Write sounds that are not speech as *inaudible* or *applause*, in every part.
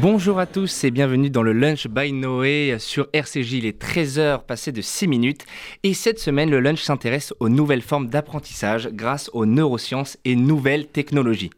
Bonjour à tous et bienvenue dans le Lunch by Noé sur RCJ. Il est 13h passé de 6 minutes et cette semaine le lunch s'intéresse aux nouvelles formes d'apprentissage grâce aux neurosciences et nouvelles technologies.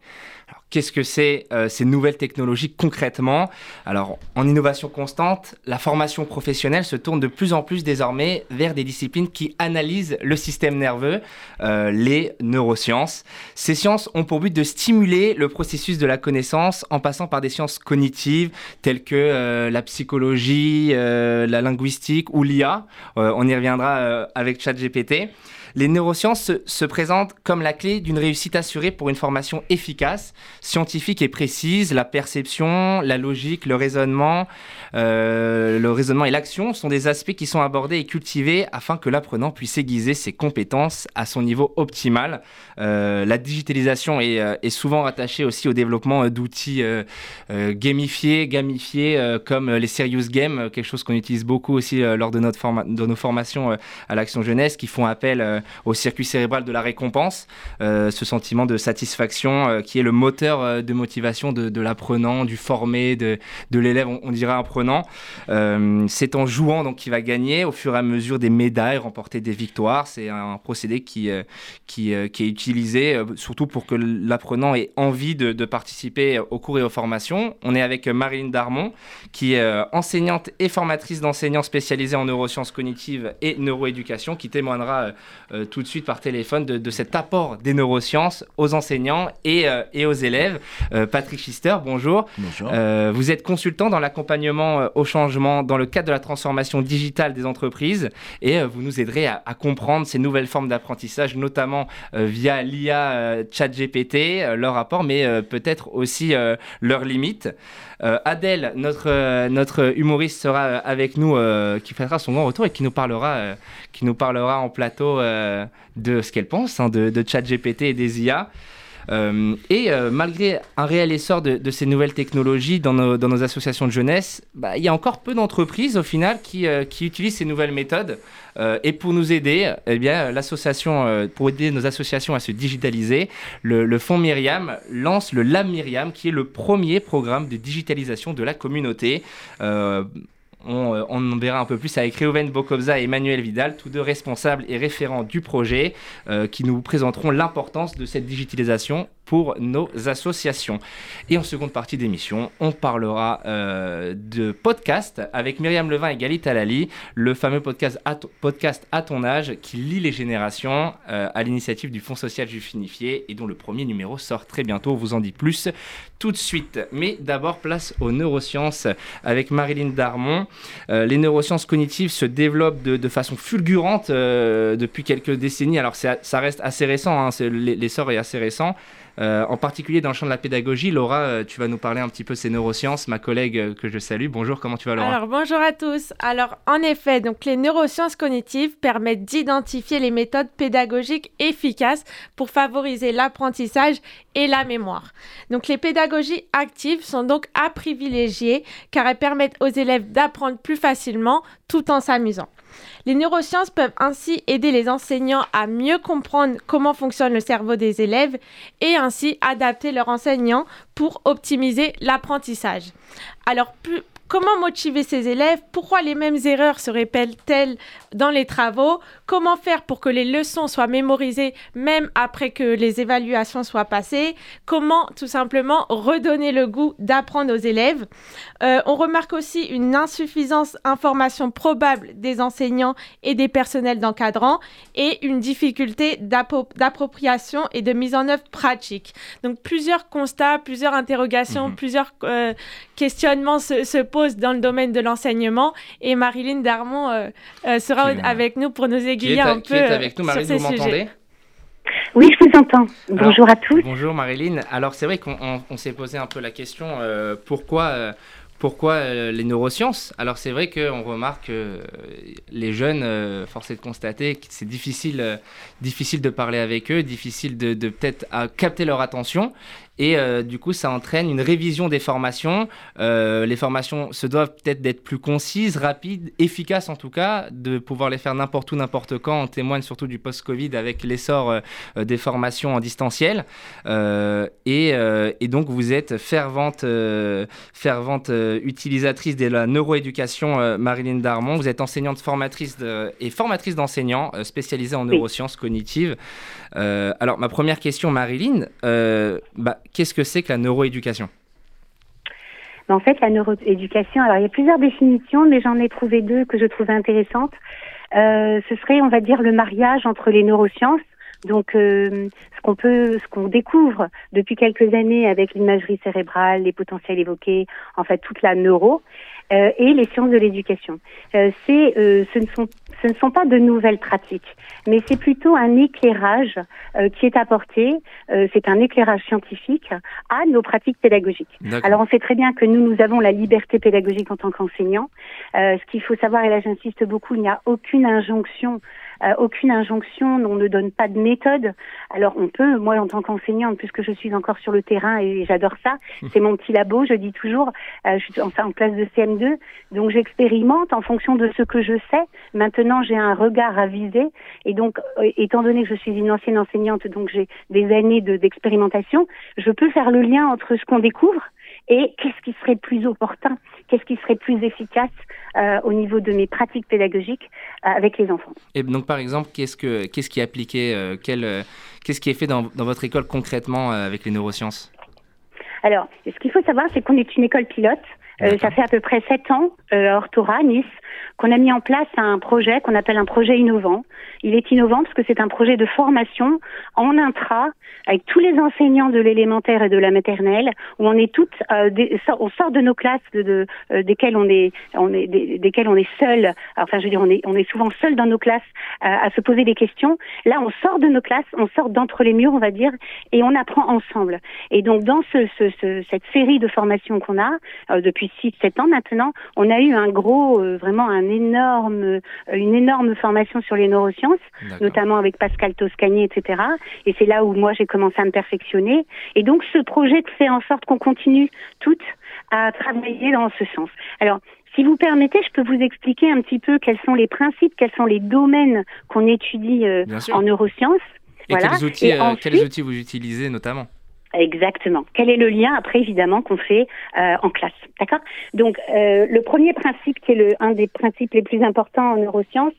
Qu'est-ce que c'est euh, ces nouvelles technologies concrètement? Alors, en innovation constante, la formation professionnelle se tourne de plus en plus désormais vers des disciplines qui analysent le système nerveux, euh, les neurosciences. Ces sciences ont pour but de stimuler le processus de la connaissance en passant par des sciences cognitives telles que euh, la psychologie, la linguistique ou l'IA. on y reviendra avec ChatGPT. Les neurosciences se, présentent comme la clé d'une réussite assurée pour une formation efficace, scientifique et précise. La perception, la logique, le raisonnement, euh, le raisonnement et l'action sont des aspects qui sont abordés et cultivés afin que l'apprenant puisse aiguiser ses compétences à son niveau optimal. Euh, la digitalisation est, euh, est, souvent rattachée aussi au développement d'outils gamifiés, gamifiés comme les serious games, quelque chose qu'on utilise beaucoup aussi lors de, notre de nos formations à l'Action Jeunesse, qui font appel au circuit cérébral de la récompense, ce sentiment de satisfaction qui est le moteur de motivation de, l'apprenant, du formé, de, l'élève, on, dirait apprenant. c'est en jouant donc qu'il va gagner au fur et à mesure des médailles, remporter des victoires. C'est un procédé qui, qui, est utilisé surtout pour que l'apprenant ait envie de, de, participer aux cours et aux formations. On est avec Marine Darmon, qui est enseignante et formatrice d'enseignants spécialisés en neurosciences cognitives et neuroéducation, qui témoignera euh, tout de suite par téléphone de, cet apport des neurosciences aux enseignants et, euh, et aux élèves. Euh, Patrick Schister, bonjour. Bonjour. vous êtes consultant dans l'accompagnement au changement dans le cadre de la transformation digitale des entreprises et vous nous aiderez à, comprendre ces nouvelles formes d'apprentissage, notamment via l'IA ChatGPT, leur apport, mais peut-être aussi leurs limites. Adèle, notre, notre humoriste, sera avec nous, qui fera son grand retour et qui nous parlera, qui nous parlera en plateau euh, de ce qu'elle pense hein, de ChatGPT et des IA. Euh, et euh, malgré un réel essor de, ces nouvelles technologies dans nos, associations de jeunesse, bah, il y a encore peu d'entreprises au final qui, utilisent ces nouvelles méthodes. et pour nous aider, eh bien, l'association, pour aider nos associations à se digitaliser, le, le Fonds Myriam lance le Lab Myriam, qui est le premier programme de digitalisation de la communauté. Euh, on, en verra un peu plus avec Reuven Bokobza et Emmanuel Vidal, tous deux responsables et référents du projet, euh, qui nous présenteront l'importance de cette digitalisation pour nos associations. Et en seconde partie d'émission, on parlera euh, de podcast avec Myriam Levin et Galit Alali, le fameux podcast à, ton âge qui lie les générations à l'initiative du Fonds social juif unifié et dont le premier numéro sort très bientôt. On vous en dit plus tout de suite. Mais d'abord, place aux neurosciences avec Marilyn Darmon. Euh, les neurosciences cognitives se développent de, façon fulgurante euh, depuis quelques décennies. Alors ça reste assez récent, hein, l'essor est assez récent. Euh, en particulier dans le champ de la pédagogie. Laura, euh, tu vas nous parler un petit peu ces neurosciences, ma collègue euh, que je salue. Bonjour, comment tu vas Laura Alors bonjour à tous. Alors en effet, donc les neurosciences cognitives permettent d'identifier les méthodes pédagogiques efficaces pour favoriser l'apprentissage et la mémoire. Donc les pédagogies actives sont donc à privilégier car elles permettent aux élèves d'apprendre plus facilement tout en s'amusant. Les neurosciences peuvent ainsi aider les enseignants à mieux comprendre comment fonctionne le cerveau des élèves et ainsi adapter leur enseignant pour optimiser l'apprentissage. Alors, Comment motiver ces élèves? Pourquoi les mêmes erreurs se répètent-elles dans les travaux Comment faire pour que les leçons soient mémorisées même après que les évaluations soient passées? Comment tout simplement redonner le goût d'apprendre aux élèves? Euh, On remarque aussi une insuffisance information probable des enseignants et des personnels d'encadrant et une difficulté d'appropriation et de mise en œuvre pratique. Donc plusieurs constats, plusieurs interrogations, mhm. plusieurs euh, questionnements se posent dans le domaine de l'enseignement et Marilyn Darmon euh, euh, avec nous pour nous aiguiller un peu. Qui est avec nous, Marilyn, vous m'entendez? Oui, je vous entends. Bonjour à tous. Bonjour Marilyn. Alors c'est vrai qu'on s'est posé un peu la question, euh, pourquoi Pourquoi euh, les neurosciences? Alors c'est vrai qu'on remarque que les jeunes, force est de constater que c'est difficile, difficile de parler avec eux, difficile de, de peut-être capter leur attention. Et euh, du coup, ça entraîne une révision des formations. Euh, les formations se doivent peut-être d'être plus concises, rapides, efficaces en tout cas, de pouvoir les faire n'importe où, n'importe quand. On témoigne surtout du post-Covid avec l'essor euh, des formations en distanciel. Et, et, donc, vous êtes fervente, fervente utilisatrice de la neuroéducation, Marilyn Darmon. Vous êtes enseignante formatrice et formatrice d'enseignants spécialisée en neurosciences cognitives. Alors, ma première question, Marilyn, bah, qu'est-ce que c'est que la neuroéducation? En fait, la neuroéducation, alors il y a plusieurs définitions, mais j'en ai trouvé deux que je trouvais intéressantes. Euh, ce serait, on va dire, le mariage entre les neurosciences, donc euh, ce qu'on peut, ce qu'on découvre depuis quelques années avec l'imagerie cérébrale, les potentiels évoqués, en fait toute la neuro, euh, et les sciences de l'éducation. Euh, c'est, euh, ce, ne sont, ce ne sont pas de nouvelles pratiques, mais c'est plutôt un éclairage qui est apporté. c'est un éclairage scientifique à nos pratiques pédagogiques. Alors on sait très bien que nous, nous avons la liberté pédagogique en tant qu'enseignants. ce qu'il faut savoir, et là j'insiste beaucoup, il n'y a aucune injonction euh, aucune injonction, on ne donne pas de méthode. Alors on peut, moi en tant qu'enseignante, puisque je suis encore sur le terrain et j'adore ça, c'est mon petit labo, je dis toujours, euh, je suis en, en classe de CM2, donc j'expérimente en fonction de ce que je sais. Maintenant j'ai un regard à viser et donc euh, étant donné que je suis une ancienne enseignante, donc j'ai des années d'expérimentation, je peux faire le lien entre ce qu'on découvre et qu'est-ce qui serait plus opportun, qu'est-ce qui serait plus efficace euh, au niveau de mes pratiques pédagogiques euh, avec les enfants. Et donc par exemple, qu'est-ce, que, qu'est-ce qui est appliqué, euh, qu'est-ce qui est fait dans, dans votre école concrètement avec les neurosciences? Alors, ce qu'il faut savoir, c'est qu'on est une école pilote. Ça fait à peu près sept ans, euh, Orthora, Nice, qu'on a mis en place un projet qu'on appelle un projet innovant. Il est innovant parce que c'est un projet de formation en intra avec tous les enseignants de l'élémentaire et de la maternelle où on est toutes, euh, on sort de nos classes de, euh, desquelles on est, on est desquelles on est seul. Enfin, je veux dire, on est, on est souvent seul dans nos classes euh, à se poser des questions. Là, on sort de nos classes, on sort d'entre les murs, on va dire, et on apprend ensemble. Et donc, dans ce, ce, ce cette série de formations qu'on a depuis 6-7 ans maintenant, on a eu un gros, vraiment un énorme, euh, une énorme formation sur les neurosciences, notamment avec Pascal Toscani, etc. Et c'est là où moi j'ai commencé à me perfectionner. Et donc ce projet fait en sorte qu'on continue toutes à travailler dans ce sens. Alors, si vous permettez, je peux vous expliquer un petit peu quels sont les principes, quels sont les domaines qu'on étudie euh, en neurosciences. Et, quels, outils, euh, quels outils vous utilisez notamment? Exactement. Quel est le lien après évidemment qu'on fait euh, en classe, d'accord? Donc euh, le premier principe qui est le un des principes les plus importants en neurosciences,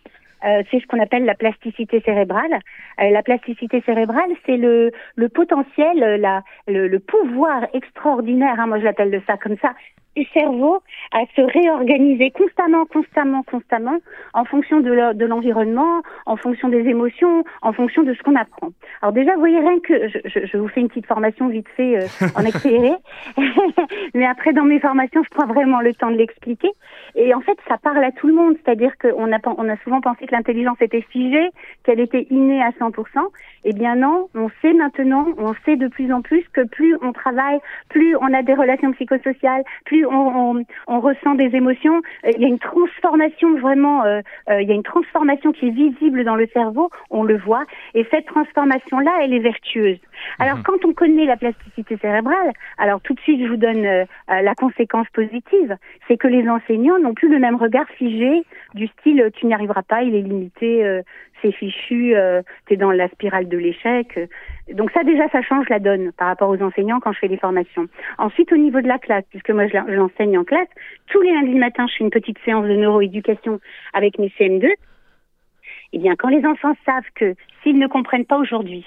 euh, c'est ce qu'on appelle la plasticité cérébrale. Euh, la plasticité cérébrale, c'est le, le potentiel, la, le, le pouvoir extraordinaire, hein, moi je l'appelle de ça comme ça, du cerveau à se réorganiser constamment, constamment, constamment, en fonction de l'environnement, en fonction des émotions, en fonction de ce qu'on apprend. Alors déjà, vous voyez rien que, je, je, vous fais une petite formation vite fait euh, en accéléré, *laughs* mais après dans mes formations, je prends vraiment le temps de l'expliquer. Et en fait, ça parle à tout le monde, c'est-à-dire qu'on a, on a souvent pensé que l'intelligence était figée, qu'elle était innée à 100%. Eh bien non, on sait maintenant, on sait de plus en plus que plus on travaille, plus on a des relations psychosociales, plus on, ressent des émotions, euh, il y a une transformation vraiment, euh, euh, il y a une transformation qui est visible dans le cerveau, on le voit, et cette transformation-là, elle est vertueuse. Alors mhm. quand on connaît la plasticité cérébrale, alors tout de suite je vous donne la conséquence positive, c'est que les enseignants n'ont plus le même regard figé du style tu n'y arriveras pas, il est limité, c'est fichu, tu es dans la spirale de l'échec. Donc ça déjà, ça change la donne par rapport aux enseignants quand je fais les formations. Ensuite, au niveau de la classe, puisque moi je l'enseigne en classe, tous les lundis matin, je fais une petite séance de neuroéducation avec mes CM2. Eh bien, quand les enfants savent que s'ils ne comprennent pas aujourd'hui,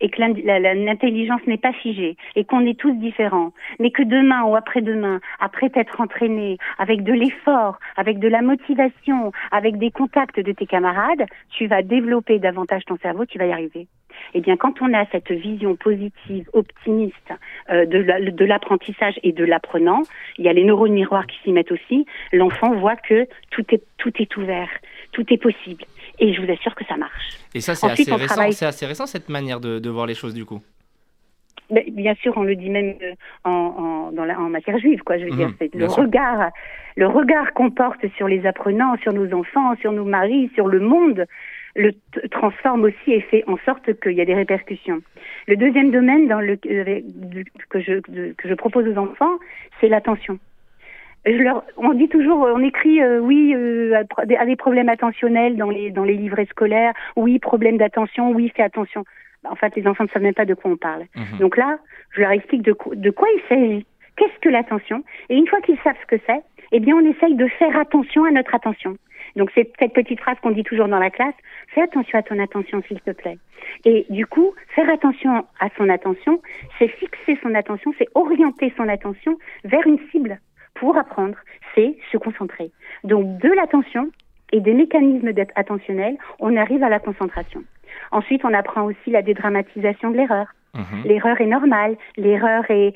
et que l'intelligence n'est pas figée et qu'on est tous différents, mais que demain ou après-demain, après être entraîné, avec de l'effort, avec de la motivation, avec des contacts de tes camarades, tu vas développer davantage ton cerveau, tu vas y arriver. Eh bien, quand on a cette vision positive, optimiste euh, de l'apprentissage et de l'apprenant, il y a les neurones miroirs qui s'y mettent aussi. L'enfant voit que tout est tout est ouvert, tout est possible. Et je vous assure que ça marche. Et ça, c'est assez, récent, assez récent, cette manière de, voir les choses, du coup bien sûr, on le dit même euh, en, dans la, en matière juive, quoi. Je veux dire, mmh, c'est le regard, le regard qu'on porte sur les apprenants, sur nos enfants, sur nos maris, sur le monde, le transforme aussi et fait en sorte qu'il y a des répercussions. Le deuxième domaine dans le, euh, que, je, que je propose aux enfants, c'est l'attention. Je leur, on dit toujours, on écrit euh, oui euh, à des problèmes attentionnels dans les dans les livrets scolaires, oui problème d'attention, oui fais attention. En fait, les enfants ne savent même pas de quoi on parle. Mhm. Donc là, je leur explique de, de quoi il s'agit, qu'est-ce que l'attention, et une fois qu'ils savent ce que c'est, eh bien, on essaye de faire attention à notre attention. Donc c'est cette petite phrase qu'on dit toujours dans la classe, fais attention à ton attention s'il te plaît. Et du coup, faire attention à son attention, c'est fixer son attention, c'est orienter son attention vers une cible pour apprendre, c'est se concentrer. Donc de l'attention et des mécanismes attentionnels, on arrive à la concentration. Ensuite, on apprend aussi la dédramatisation de l'erreur. Mhm. L'erreur est normale, l'erreur est,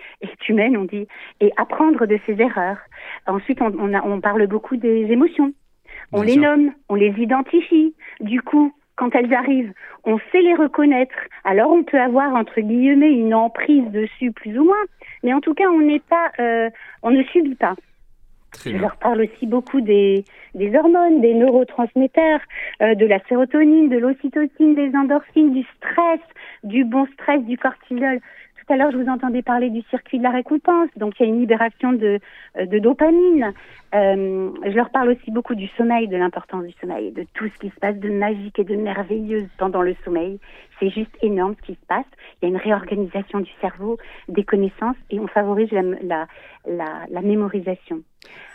humaine, on dit, et apprendre de ses erreurs. Ensuite, on, on parle beaucoup des émotions. On les nomme, on les identifie. Du coup, quand elles arrivent, on sait les reconnaître. Alors on peut avoir entre guillemets une emprise dessus plus ou moins, mais en tout cas on n'est pas, euh, on ne subit pas. Je leur parle aussi beaucoup des, des hormones, des neurotransmetteurs, euh, de la sérotonine, de l'ocytocine, des endorphines, du stress, du bon stress, du cortisol. Tout à l'heure, je vous entendais parler du circuit de la récompense. Donc, il y a une libération de, euh, de dopamine. Euh, je leur parle aussi beaucoup du sommeil, de l'importance du sommeil, de tout ce qui se passe de magique et de merveilleux pendant le sommeil. C'est juste énorme ce qui se passe. Il y a une réorganisation du cerveau, des connaissances et on favorise la, la, la, la mémorisation.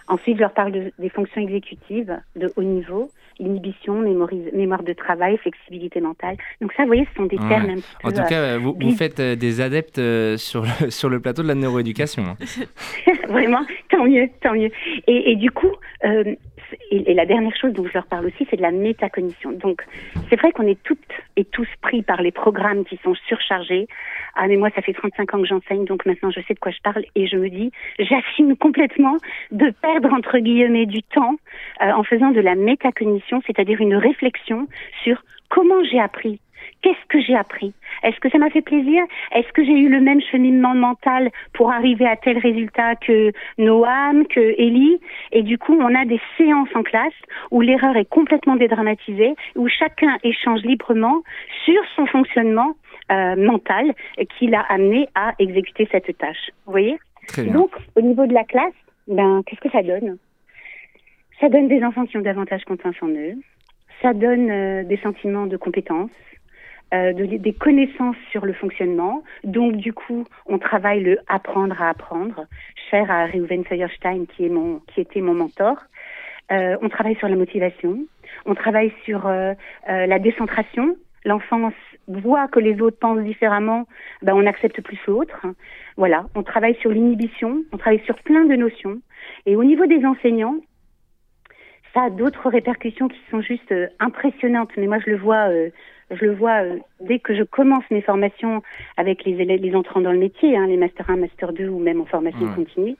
Ensuite, je leur parle de, des fonctions exécutives de haut niveau, inhibition, mémoire de travail, flexibilité mentale. Donc ça, vous voyez, ce sont des termes un petit peu... En tout cas, vous, vous faites euh, des adeptes euh, sur le, *laughs* sur le plateau de la neuroéducation. Hein. *laughs* Vraiment, tant mieux, tant mieux. Et, et du coup, et, la dernière chose dont je leur parle aussi, c'est de la métacognition. Donc, c'est vrai qu'on est toutes et tous pris par les programmes qui sont surchargés. Ah, mais moi, ça fait 35 ans que j'enseigne, donc maintenant, je sais de quoi je parle. Et je me dis, j'assume complètement de perdre, entre guillemets, du temps euh, en faisant de la métacognition, c'est-à-dire une réflexion sur comment j'ai appris Qu'est-ce que j'ai appris? Est-ce que ça m'a fait plaisir? Est-ce que j'ai eu le même cheminement mental pour arriver à tel résultat que Noam, que Ellie? Et du coup, on a des séances en classe où l'erreur est complètement dédramatisée, où chacun échange librement sur son fonctionnement euh, mental qui l'a amené à exécuter cette tâche. Vous voyez? Donc, au niveau de la classe, ben, qu'est-ce que ça donne? Ça donne des enfants qui ont davantage confiance en eux. Ça donne euh, des sentiments de compétence euh, des connaissances sur le fonctionnement. Donc, du coup, on travaille le apprendre à apprendre, cher à Reuven Feuerstein, qui, est mon, qui était mon mentor. Euh, on travaille sur la motivation, on travaille sur euh, euh la décentration. L'enfance voit que les autres pensent différemment, ben on accepte plus l'autre. Voilà, on travaille sur l'inhibition, on travaille sur plein de notions. Et au niveau des enseignants, ça a d'autres répercussions qui sont juste euh, impressionnantes. Mais moi, je le vois euh, je le vois euh, dès que je commence mes formations avec les élèves, les entrants dans le métier, hein, les master 1, master 2 ou même en formation continue.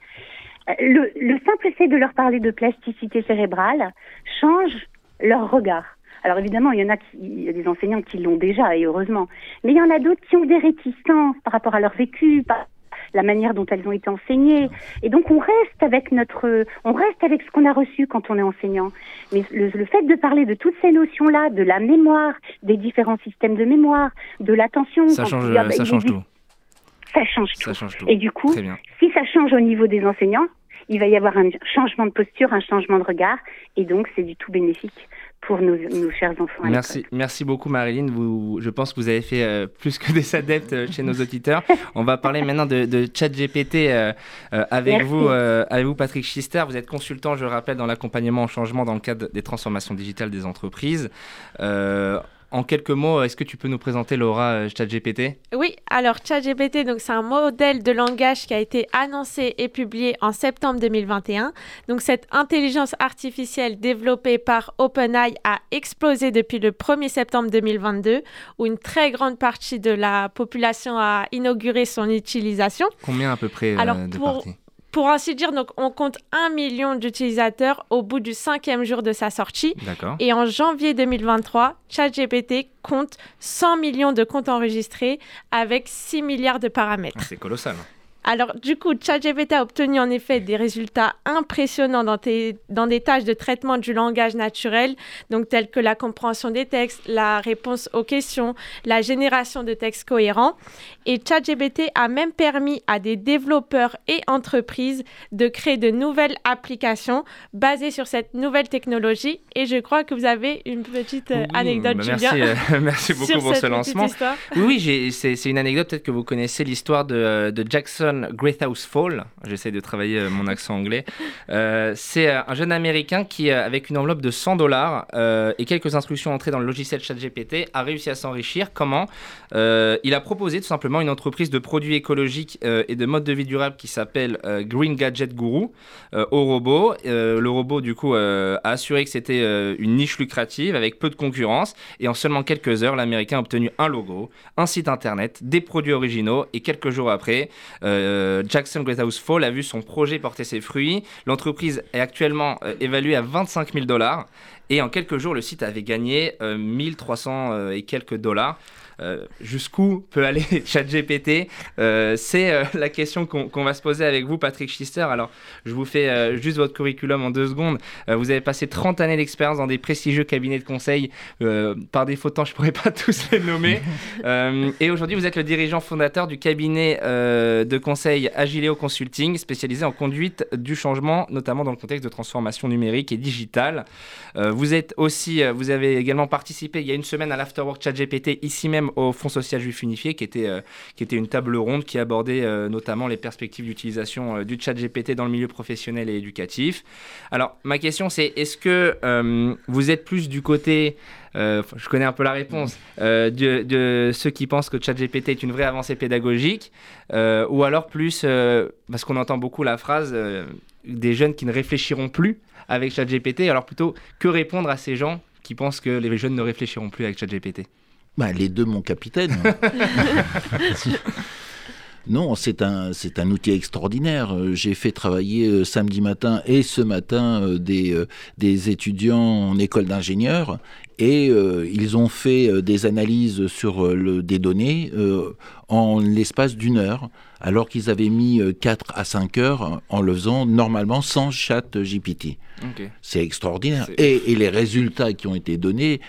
Euh, le, le simple fait de leur parler de plasticité cérébrale change leur regard. Alors évidemment, il y en a, qui, il y a des enseignants qui l'ont déjà, et heureusement. Mais il y en a d'autres qui ont des réticences par rapport à leur vécu, par, la manière dont elles ont été enseignées. Et donc on reste avec notre, on reste avec ce qu'on a reçu quand on est enseignant. Mais le, fait de parler de toutes ces notions-là, de la mémoire, des différents systèmes de mémoire, de l'attention, ça change, ça change tout. Ça change, tout. Et du coup, si ça change au niveau des enseignants, il va y avoir un changement de posture, un changement de regard, et donc c'est du tout bénéfique pour nos, chers enfants. merci, merci beaucoup Marilyn. Vous, je pense que vous avez fait euh, plus que des adeptes euh, chez nos *laughs* auditeurs. On va parler maintenant de, de ChatGPT euh, avec vous, avec vous Patrick Schister. Vous êtes consultant, je le rappelle, dans l'accompagnement au changement dans le cadre des transformations digitales des entreprises. En quelques mots, est-ce que tu peux nous présenter Laura euh, ChatGPT? Oui, alors ChatGPT, donc c'est un modèle de langage qui a été annoncé et publié en septembre 2021. Donc cette intelligence artificielle développée par OpenAI a explosé depuis le 1er septembre 2022, où une très grande partie de la population a inauguré son utilisation. Combien à peu près euh, de parties? Pour ainsi dire, donc, on compte un million d'utilisateurs au bout du cinquième jour de sa sortie. D'accord. Et en janvier 2023, ChatGPT compte 100 millions de comptes enregistrés avec 6 milliards de paramètres. Ah, c'est colossal. Alors, du coup, ChatGPT a obtenu en effet des résultats impressionnants dans, dans, des tâches de traitement du langage naturel, donc telles que la compréhension des textes, la réponse aux questions, la génération de textes cohérents. Et ChatGPT a même permis à des développeurs et entreprises de créer de nouvelles applications basées sur cette nouvelle technologie. Et je crois que vous avez une petite euh, anecdote, bah Julien. Merci, euh, *laughs* merci *laughs* beaucoup pour ce lancement. Oui, oui c'est une anecdote, peut-être que vous connaissez l'histoire de, de Jackson Great House Fall, j'essaie de travailler euh, mon accent anglais, euh, c'est euh, un jeune américain qui, avec une enveloppe de 100 dollars et quelques instructions entrées dans le logiciel ChatGPT, a réussi à s'enrichir. Comment? Il a proposé tout simplement une entreprise de produits écologiques et de mode de vie durable qui s'appelle Green Gadget Guru au robot. le robot, du coup, a assuré que c'était une niche lucrative avec peu de concurrence. Et en seulement quelques heures, l'américain a obtenu un logo, un site internet, des produits originaux. Et quelques jours après, euh, Jackson Greathouse Fall a vu son projet porter ses fruits. L'entreprise est actuellement euh, évaluée à 25 000 dollars. Et en quelques jours, le site avait gagné 1300 euh, et quelques dollars. Euh, jusqu'où peut aller *laughs* ChatGPT euh, C'est euh, la question qu'on va se poser avec vous, Patrick Schister. Alors, je vous fais juste votre curriculum en deux secondes. vous avez passé 30 années d'expérience dans des prestigieux cabinets de conseil. par défaut de temps, je ne pourrais pas *laughs* tous les nommer. *laughs* et aujourd'hui, vous êtes le dirigeant fondateur du cabinet de conseil Agileo Consulting, spécialisé en conduite du changement, notamment dans le contexte de transformation numérique et digitale. vous êtes aussi, vous avez également participé il y a une semaine à l'Afterwork ChatGPT ici même au Fonds social juif unifié, qui était, euh, qui était une table ronde qui abordait euh, notamment les perspectives d'utilisation euh, du chat GPT dans le milieu professionnel et éducatif. Alors, ma question, c'est est-ce que vous êtes plus du côté je connais un peu la réponse, de, ceux qui pensent que ChatGPT est une vraie avancée pédagogique, ou alors plus, parce qu'on entend beaucoup la phrase des jeunes qui ne réfléchiront plus avec ChatGPT, alors plutôt que répondre à ces gens qui pensent que les jeunes ne réfléchiront plus avec ChatGPT bah, les deux, mon capitaine. *laughs* Non, c'est un, c'est un outil extraordinaire. Euh, j'ai fait travailler euh, samedi matin et ce matin euh, des, des étudiants en école d'ingénieur et ils ont fait des analyses sur le, des données en l'espace d'une heure, alors qu'ils avaient mis 4 à 5 heures en le faisant normalement sans chat GPT. C'est extraordinaire. Et, et, les résultats qui ont été donnés,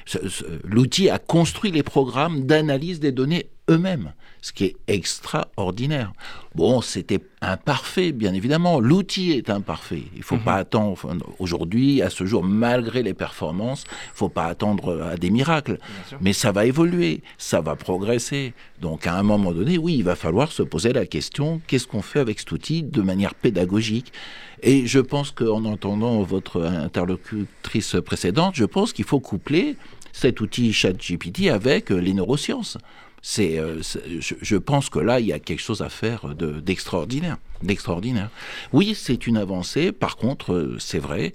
l'outil a construit les programmes d'analyse des données eux-mêmes ce qui est extraordinaire. Bon, c'était imparfait, bien évidemment. L'outil est imparfait. Il ne faut mhm. pas attendre aujourd'hui, à ce jour, malgré les performances, il ne faut pas attendre à des miracles. Mais ça va évoluer, ça va progresser. Donc, à un moment donné, oui, il va falloir se poser la question qu'est-ce qu'on fait avec cet outil de manière pédagogique? Et je pense qu'en entendant votre interlocutrice précédente, je pense qu'il faut coupler cet outil ChatGPT avec les neurosciences. C'est, euh, je, pense que là, il y a quelque chose à faire d'extraordinaire. d'extraordinaire. Oui, c'est une avancée. Par contre, euh, c'est vrai,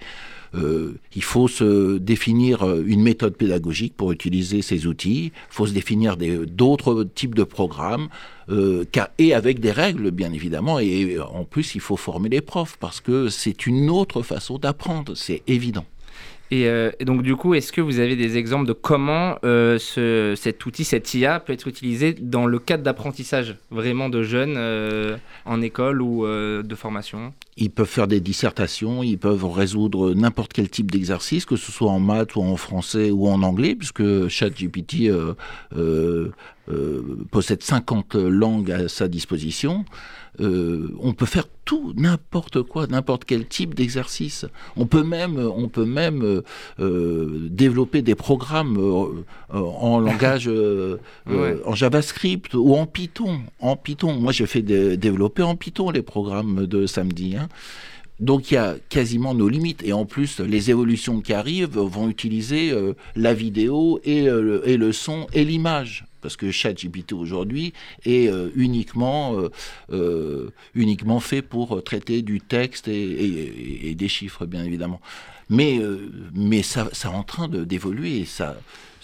euh, il faut se définir une méthode pédagogique pour utiliser ces outils. Il faut se définir d'autres types de programmes. et avec des règles, bien évidemment. Et en plus, il faut former les profs parce que c'est une autre façon d'apprendre, c'est évident. Euh, et, donc, du coup, est-ce que vous avez des exemples de comment euh, ce, cet outil, cette IA, peut être utilisé dans le cadre d'apprentissage vraiment de jeunes euh, en école ou de formation? Ils peuvent faire des dissertations, ils peuvent résoudre n'importe quel type d'exercice, que ce soit en maths ou en français ou en anglais, puisque ChatGPT possède 50 langues à sa disposition. Euh, on peut faire tout, n'importe quoi, n'importe quel type d'exercice. On peut même, on peut même euh, euh, développer des programmes en langage, en JavaScript ou en Python. En Python, moi j'ai fait développer en Python les programmes de samedi. Hein. Donc il y a quasiment nos limites. Et en plus, les évolutions qui arrivent vont utiliser la vidéo et, et, le son et l'image parce que ChatGPT aujourd'hui est euh, uniquement, euh, euh, fait pour traiter du texte et, des chiffres, bien évidemment. Mais, euh, ça, est en train d'évoluer.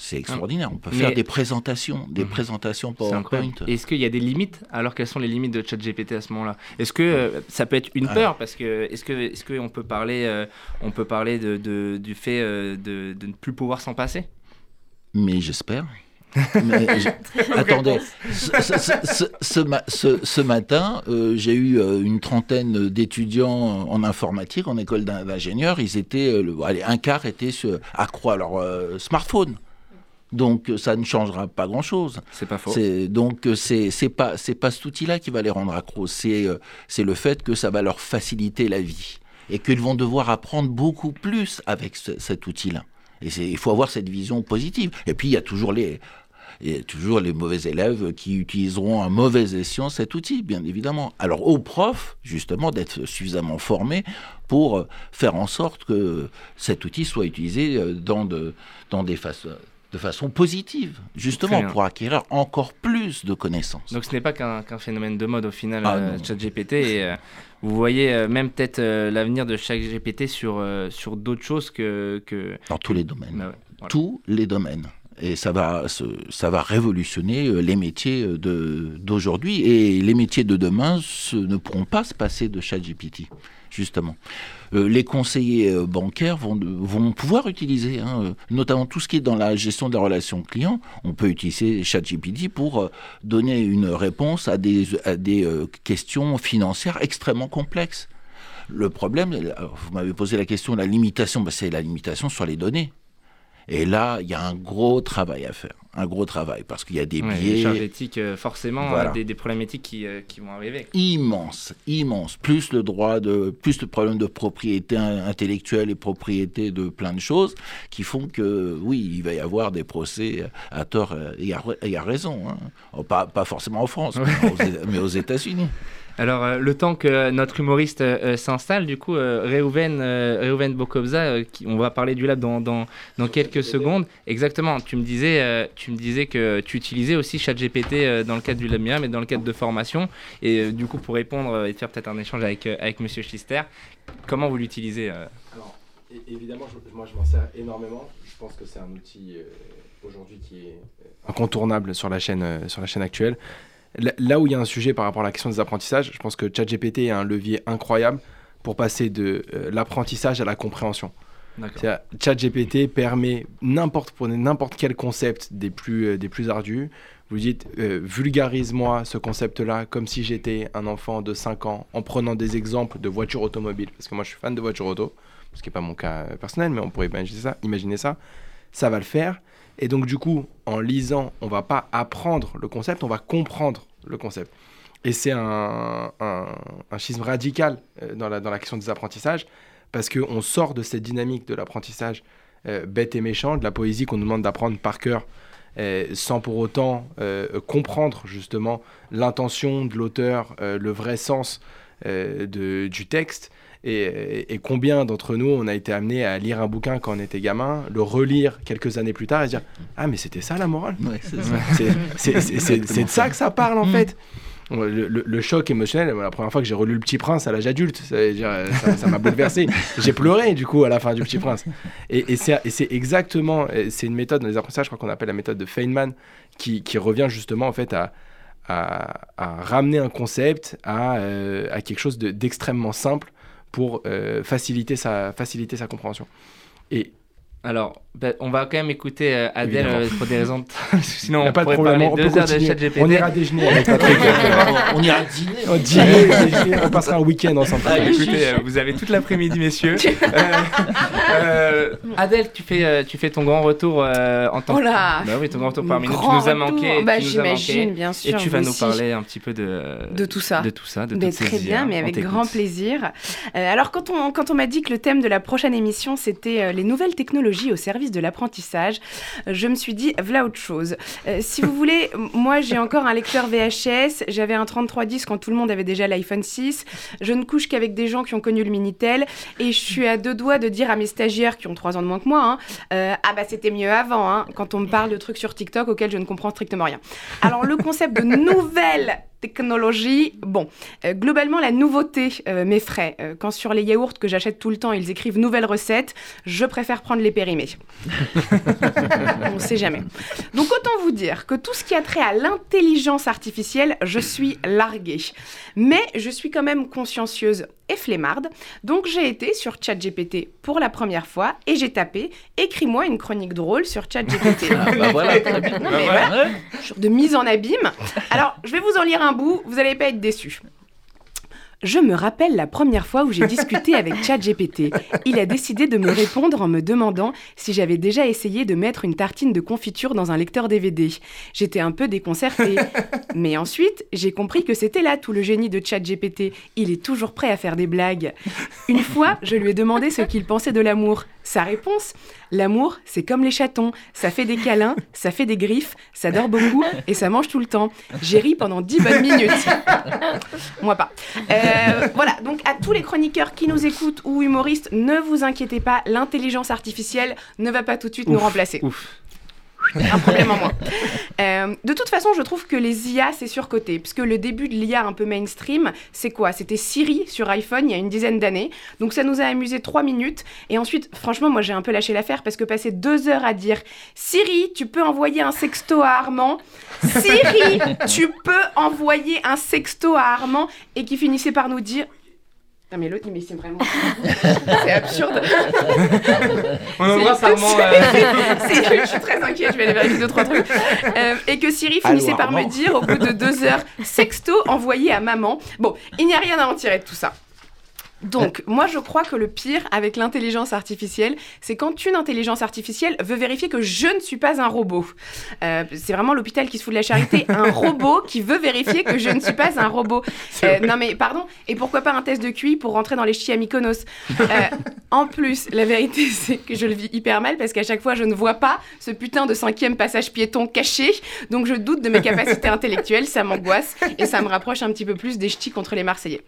C'est extraordinaire. On peut faire des présentations, des mmh. présentations PowerPoint. Est-ce qu'il y a des limites Alors, quelles sont les limites de ChatGPT à ce moment-là? Est-ce que euh, ça peut être une ah. peur? Parce que est-ce que est-ce qu'on peut parler euh, on peut parler de, du fait euh, de, de, ne plus pouvoir s'en passer? Mais j'espère. *laughs* attendez, ce, ce, matin, j'ai eu une trentaine d'étudiants en informatique, en école d'ingénieur. Ils étaient, allez, un quart était accro à leur smartphone. Donc euh, ça ne changera pas grand-chose. C'est pas faux. Donc euh, c'est c'est pas c'est pas cet outil-là qui va les rendre accros. C'est euh, c'est le fait que ça va leur faciliter la vie et qu'ils vont devoir apprendre beaucoup plus avec cet outil-là. Et il faut avoir cette vision positive. Et puis il y a toujours les il y a toujours les mauvais élèves qui utiliseront à mauvais escient cet outil, bien évidemment. Alors aux profs, justement, d'être suffisamment formés pour faire en sorte que cet outil soit utilisé dans, de, dans des façons de façon positive, justement pour acquérir encore plus de connaissances. Donc ce n'est pas qu'un phénomène de mode au final, ah, euh, ChatGPT. Et euh, vous voyez euh, même peut-être l'avenir de ChatGPT sur, sur d'autres choses que, que, Dans tous les domaines. Bah tous les domaines. Et ça va, ça va révolutionner les métiers d'aujourd'hui. Et les métiers de demain ne pourront pas se passer de ChatGPT justement. Euh, les conseillers euh, bancaires vont, vont pouvoir utiliser, hein, euh, notamment tout ce qui est dans la gestion de la relation client. On peut utiliser ChatGPT pour donner une réponse à des, des questions financières extrêmement complexes. Le problème, vous m'avez posé la question de la limitation, ben, c'est la limitation sur les données. Et là, il y a un gros travail à faire, un gros travail, parce qu'il y a des biais. Des charges éthiques, euh, forcément, euh, des, des, problématiques qui, euh, qui, vont arriver. Immense, immense. Plus le droit de, plus le problème de propriété intellectuelle et propriété de plein de choses, qui font que, oui, il va y avoir des procès à tort et à, raison. Hein. Oh, pas, pas, forcément en France, mais aux États-Unis. *laughs* Alors, euh, le temps que notre humoriste euh, s'installe, du coup, euh, Reuven, Reuven Bokobza, on va parler du lab dans, dans, dans quelques secondes. Exactement, tu me, disais, tu me disais que tu utilisais aussi ChatGPT dans le cadre du lab mais dans le cadre de formation. Et du coup, pour répondre et faire peut-être un échange avec, avec Monsieur Schlister, comment vous l'utilisez Alors, évidemment, moi je m'en sers énormément. Je pense que c'est un outil aujourd'hui qui est incontournable sur la chaîne, sur la chaîne actuelle. Là où il y a un sujet par rapport à la question des apprentissages, je pense que ChatGPT est un levier incroyable pour passer de euh, l'apprentissage à la compréhension. ChatGPT permet n'importe pour n'importe quel concept des plus euh, des plus ardus. Vous dites euh, vulgarise-moi ce concept-là comme si j'étais un enfant de 5 ans en prenant des exemples de voitures automobiles parce que moi je suis fan de voitures auto, ce qui n'est pas mon cas personnel mais on pourrait imaginer ça, imaginer ça. Ça va le faire et donc, du coup, en lisant, on va pas apprendre le concept, on va comprendre le concept. Et c'est un, schisme radical euh, dans la, question des apprentissages, parce qu'on sort de cette dynamique de l'apprentissage euh, bête et méchant, de la poésie qu'on nous demande d'apprendre par cœur, euh, sans pour autant comprendre justement l'intention de l'auteur, le vrai sens du texte. Et, combien d'entre nous on a été amené à lire un bouquin quand on était gamin, le relire quelques années plus tard et se dire Ah, mais c'était ça la morale *laughs* C'est de ça que ça parle en mm. fait. Le, choc émotionnel, la première fois que j'ai relu Le Petit Prince à l'âge adulte, ça m'a bouleversé. *laughs* j'ai pleuré du coup à la fin du Petit Prince. Et, et c'est exactement, c'est une méthode dans les apprentissages, je crois qu'on appelle la méthode de Feynman, qui, qui revient justement en fait à, à, ramener un concept à, euh, à quelque chose d'extrêmement simple pour euh, faciliter, sa, faciliter sa compréhension. Alors, ben, on va quand même écouter euh, Adèle euh, pour des raisons. *laughs* Sinon, on pas pourrait parler on deux heures de chat GPT. On ira déjeuner avec Patrick. on ira dîner. On, dîner, on passera un week-end ensemble. Ah, écoutez, euh, vous avez toute l'après-midi, messieurs. Adèle, tu fais, tu fais ton grand retour en tant que. Oh là bah oui, ton grand retour parmi nous. Tu nous as manqué. Bah, J'imagine, bien sûr. Et tu vas nous parler un petit peu de. De tout ça. De tout ça, de mais Très bien, mais avec grand plaisir. alors, quand on, quand on m'a dit que le thème de la prochaine émission, c'était les nouvelles technologies au service de la apprentissage, je me suis dit, voilà autre chose. Euh, si vous voulez, moi j'ai encore un lecteur VHS, j'avais un 3310 quand tout le monde avait déjà l'iPhone 6, je ne couche qu'avec des gens qui ont connu le Minitel, et je suis à deux doigts de dire à mes stagiaires qui ont trois ans de moins que moi, hein, euh, ah bah c'était mieux avant, hein, quand on me parle de trucs sur TikTok auxquels je ne comprends strictement rien. Alors le concept de nouvelles technologie. Bon, euh, globalement, la nouveauté euh, m'effraie. Euh, quand sur les yaourts que j'achète tout le temps, ils écrivent nouvelle recette, je préfère prendre les périmés. *laughs* On ne sait jamais. Donc autant vous dire que tout ce qui a trait à l'intelligence artificielle, je suis larguée. Mais je suis quand même consciencieuse et flemmarde. Donc j'ai été sur ChatGPT pour la première fois et j'ai tapé écris-moi une chronique drôle sur ChatGPT. *laughs* Ah, bah voilà. *laughs* Non, mais voilà, de mise en abîme. Alors, je vais vous en lire un bout, vous n'allez pas être déçus. Je me rappelle la première fois où j'ai discuté avec *laughs* ChatGPT. Il a décidé de me répondre en me demandant si j'avais déjà essayé de mettre une tartine de confiture dans un lecteur DVD. J'étais un peu déconcertée. *laughs* Mais ensuite, j'ai compris que c'était là tout le génie de ChatGPT. Il est toujours prêt à faire des blagues. Une fois, je lui ai demandé ce qu'il pensait de l'amour. Sa réponse L'amour, c'est comme les chatons. Ça fait des câlins, ça fait des griffes, ça dort beaucoup et ça mange tout le temps. J'ai ri pendant 10 bonnes minutes. Moi pas. Euh, voilà, donc à tous les chroniqueurs qui nous écoutent ou humoristes, ne vous inquiétez pas, l'intelligence artificielle ne va pas tout de suite nous remplacer. Ouf. Un problème en moins. Euh, de toute façon, je trouve que les IA, c'est surcoté. Puisque le début de l'IA un peu mainstream, c'est quoi? C'était Siri sur iPhone il y a une dizaine d'années. Donc ça nous a amusé trois minutes. Et ensuite, franchement, moi j'ai un peu lâché l'affaire parce que passer deux heures à dire Siri, tu peux envoyer un sexto à Armand. Siri, tu peux envoyer un sexto à Armand. Et qui finissait par nous dire non mais l'autre, mais c'est vraiment... *laughs* c'est absurde. On embrasse C'est- Armand. c'est- euh, *laughs* je suis très inquiète, je vais aller vérifier deux, trois trucs. Euh, et que Siri Allô, finissait par me dire, au bout de deux heures, *laughs* sexto envoyé à maman. Bon, il n'y a rien à en tirer de tout ça. Donc, moi, je crois que le pire avec l'intelligence artificielle, c'est quand une intelligence artificielle veut vérifier que je ne suis pas un robot. Euh, c'est vraiment l'hôpital qui se fout de la charité. *laughs* Un robot qui veut vérifier que je ne suis pas un robot. *laughs* Euh, non, mais pardon. Et pourquoi pas un test de QI pour rentrer dans les chis à Mykonos? Euh, En plus, la vérité, *laughs* c'est que je le vis hyper mal parce qu'à chaque fois, je ne vois pas ce putain de cinquième passage piéton caché. Donc, je doute de mes capacités intellectuelles. Ça m'angoisse et ça me rapproche un petit peu plus des ch'tis contre les Marseillais.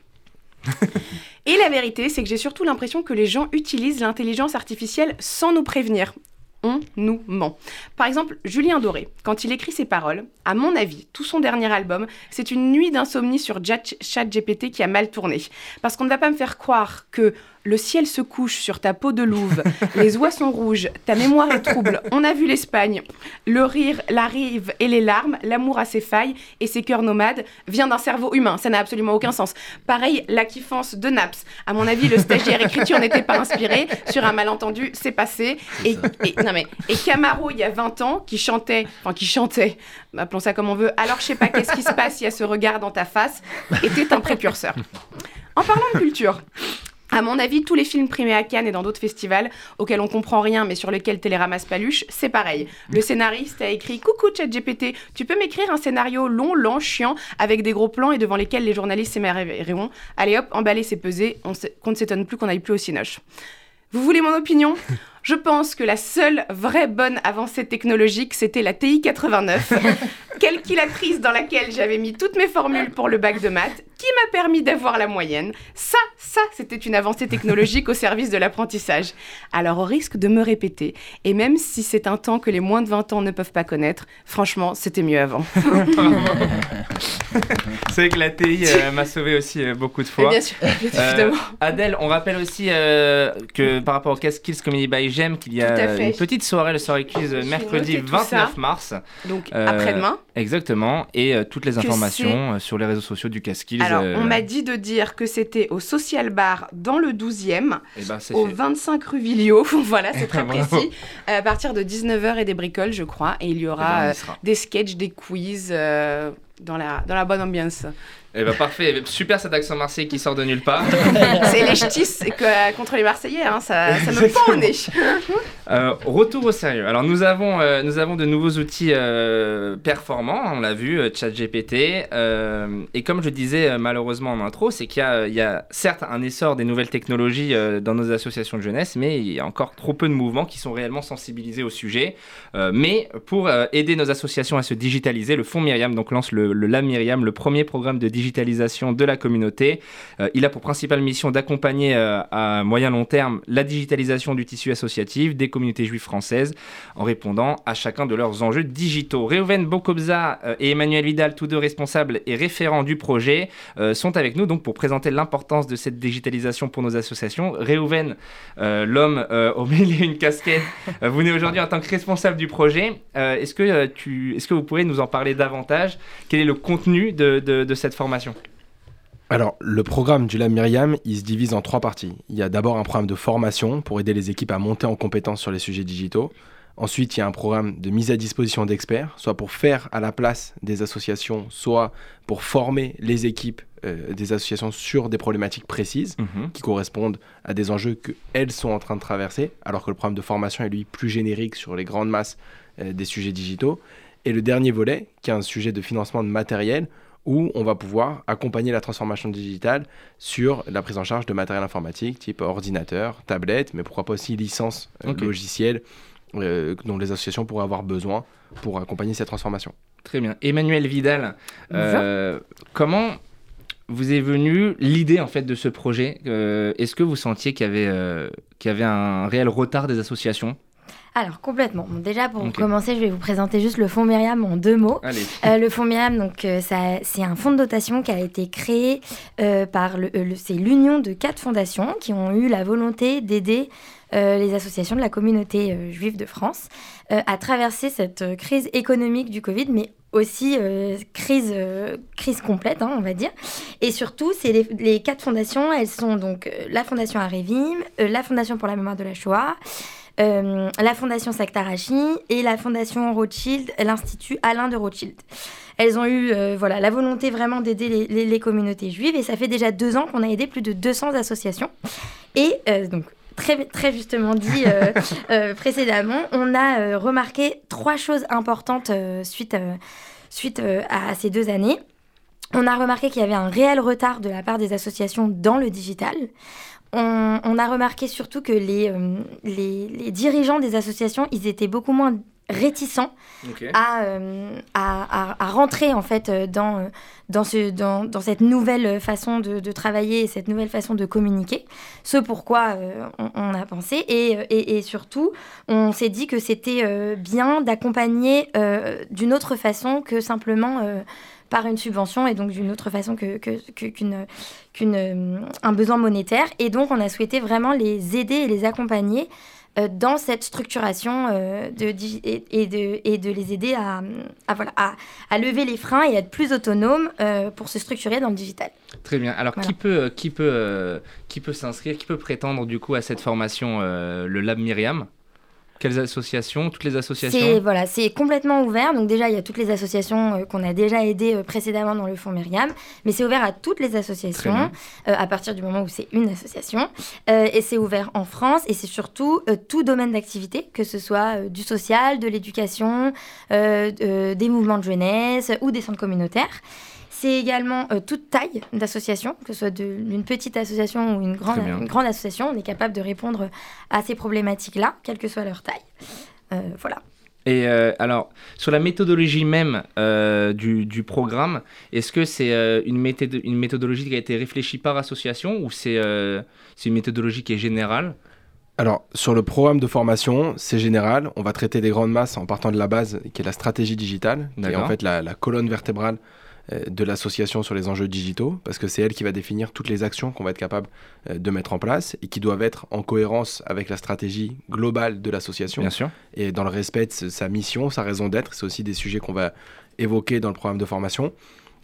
Et la vérité, c'est que j'ai surtout l'impression que les gens utilisent l'intelligence artificielle sans nous prévenir. On nous ment. Par exemple, Julien Doré, quand il écrit ses paroles, à mon avis, tout son dernier album, c'est une nuit d'insomnie sur Chat- ChatGPT qui a mal tourné. Parce qu'on ne va pas me faire croire que le ciel se couche sur ta peau de louve, les oies sont rouges, ta mémoire est trouble, on a vu l'Espagne, le rire, la rive et les larmes, l'amour a ses failles et ses cœurs nomades, vient d'un cerveau humain. Ça n'a absolument aucun sens. Pareil, la kiffance de Naps. À mon avis, le stagiaire écriture n'était pas inspiré. Sur un malentendu, c'est passé. Et, et- non mais, et Camaro, il y a 20 ans, qui chantait, enfin qui chantait, appelons ça comme on veut, alors je sais pas qu'est-ce qui se passe, il y a ce regard dans ta face, était un précurseur. En parlant de culture, à mon avis, tous les films primés à Cannes et dans d'autres festivals auxquels on comprend rien mais sur lesquels Télérama se paluche, c'est pareil. Le scénariste a écrit Coucou ChatGPT, tu peux m'écrire un scénario long, lent, chiant, avec des gros plans et devant lesquels les journalistes s'émerveilleront. Allez hop, emballer c'est pesé, on qu'on ne s'étonne plus qu'on n'aille plus au cinoche. Vous voulez mon opinion? *laughs* Je pense que la seule vraie bonne avancée technologique, c'était la TI 89, *laughs* calculatrice dans laquelle j'avais mis toutes mes formules pour le bac de maths, qui m'a permis d'avoir la moyenne. Ça, ça, c'était une avancée technologique au service de l'apprentissage. Alors, au risque de me répéter, et même si c'est un temps que les moins de 20 ans ne peuvent pas connaître, franchement, c'était mieux avant. *laughs* C'est que la TI euh, m'a sauvé aussi euh, beaucoup de fois. bien sûr, Euh. Adèle, on rappelle aussi euh, que par rapport au Cast Skills Comedy by Gem, qu'il y a une petite soirée, le soirée quiz, euh, mercredi noté tout 29 ça. mars. Donc, après-demain. Exactement. Et euh, toutes les informations euh, sur les réseaux sociaux du Cast Skills. Alors, euh, on m'a dit de dire que c'était au Social Bar dans le 12e, eh ben, au fait. 25 rue Villio. *laughs* voilà, c'est très Bravo. précis. À partir de 19h et des bricoles, je crois. Et il y Eh ben, aura euh, sera. des sketchs, des quiz dans, la, dans la bonne ambiance. Eh ben, parfait. Super cet accent marseillais qui sort de nulle part. *laughs* c'est les ch'tis contre les Marseillais, hein, ça, ça me pend au nez. *laughs* Euh, retour au sérieux. Alors nous avons, euh, nous avons de nouveaux outils euh, performants, on l'a vu, ChatGPT. et comme je disais malheureusement en intro, c'est qu'il y y a certes un essor des nouvelles technologies dans nos associations de jeunesse, mais il y a encore trop peu de mouvements qui sont réellement sensibilisés au sujet. Mais pour aider nos associations à se digitaliser, le Fonds Myriam donc lance le le, le Lab Myriam, le premier programme de digitalisation de la communauté. il a pour principale mission d'accompagner à moyen long terme la digitalisation du tissu associatif des communautés juives françaises en répondant à chacun de leurs enjeux digitaux. Réhouven Bokobza et Emmanuel Vidal, tous deux responsables et référents du projet, sont avec nous donc pour présenter l'importance de cette digitalisation pour nos associations. Réhouven, l'homme au milieu une casquette, vous venez aujourd'hui en tant que responsable du projet. est-ce, que, tu, est-ce que vous pouvez nous en parler davantage? Quel est le contenu de, de cette formation? Alors, le programme du Lab Myriam, il se divise en trois parties. Il y a d'abord un programme de formation pour aider les équipes à monter en compétence sur les sujets digitaux. Ensuite, il y a un programme de mise à disposition d'experts, soit pour faire à la place des associations, soit pour former les équipes euh, des associations sur des problématiques précises mhm. qui correspondent à des enjeux qu'elles sont en train de traverser, alors que le programme de formation est lui plus générique sur les grandes masses euh, des sujets digitaux. Et le dernier volet, qui est un sujet de financement de matériel, où on va pouvoir accompagner la transformation digitale sur la prise en charge de matériel informatique type ordinateur, tablette, mais pourquoi pas aussi licence euh, logicielle euh, dont les associations pourraient avoir besoin pour accompagner cette transformation. Très bien. Emmanuel Vidal, euh, comment vous est venue l'idée en fait de ce projet? Est-ce que vous sentiez qu'il y, avait, qu'il y avait un réel retard des associations? Alors complètement. déjà pour commencer, je vais vous présenter juste le fonds Myriam en deux mots. Euh, le fonds Myriam, donc euh, c'est un fonds de dotation qui a été créé euh, par le, c'est l'union de quatre fondations qui ont eu la volonté d'aider les associations de la communauté juive de France à traverser cette crise économique du Covid, mais aussi crise, crise complète, hein, on va dire. Et surtout, c'est les, les, quatre fondations, elles sont donc la Fondation Arevim, la Fondation pour la mémoire de la Shoah, euh, la Fondation Saktarachi et la Fondation Rothschild, l'Institut Alain de Rothschild. Elles ont eu euh, voilà, la volonté vraiment d'aider les, communautés juives et ça fait déjà deux ans qu'on a aidé plus de 200 associations. Et euh, donc, très, très justement dit *laughs* précédemment, on a remarqué trois choses importantes suite, suite à ces deux années. On a remarqué qu'il y avait un réel retard de la part des associations dans le digital on, a remarqué surtout que euh, les, dirigeants des associations, ils étaient beaucoup moins réticents euh, à, rentrer en fait euh, dans, cette nouvelle façon de, travailler et cette nouvelle façon de communiquer. Ce pourquoi on, a pensé et, et surtout on s'est dit que c'était bien d'accompagner d'une autre façon que simplement par une subvention et donc d'une autre façon que, qu'une, qu'une, euh, un besoin monétaire. Et donc, on a souhaité vraiment les aider et les accompagner euh, dans cette structuration euh, de, et, de, et de les aider à, à voilà, à, à, lever les freins et à être plus autonomes pour se structurer dans le digital. Très bien. Alors, qui peut, qui, peut, qui peut s'inscrire, qui peut prétendre du coup à cette formation, le Lab Myriam? Quelles associations Toutes les associations C'est voilà, c'est complètement ouvert. Donc déjà, il y a toutes les associations euh, qu'on a déjà aidées euh, précédemment dans le fonds Myriam, mais c'est ouvert à toutes les associations euh, à partir du moment où c'est une association. et c'est ouvert en France et c'est surtout tout domaine d'activité, que ce soit du social, de l'éducation, des mouvements de jeunesse ou des centres communautaires. C'est également euh, toute taille d'association, que ce soit d'une petite association ou une grande, une grande association. On est capable de répondre à ces problématiques-là, quelle que soit leur taille. Euh, voilà. Et euh, alors, sur la méthodologie même du, du, programme, est-ce que c'est une, méthode, une méthodologie qui a été réfléchie par association ou c'est une méthodologie qui est générale? Alors, sur le programme de formation, c'est général. On va traiter des grandes masses en partant de la base, qui est la stratégie digitale, qui est en fait la, la colonne vertébrale euh, de l'association sur les enjeux digitaux, parce que c'est elle qui va définir toutes les actions qu'on va être capable euh, de mettre en place et qui doivent être en cohérence avec la stratégie globale de l'association. Bien sûr. Et dans le respect de sa mission, sa raison d'être, c'est aussi des sujets qu'on va évoquer dans le programme de formation.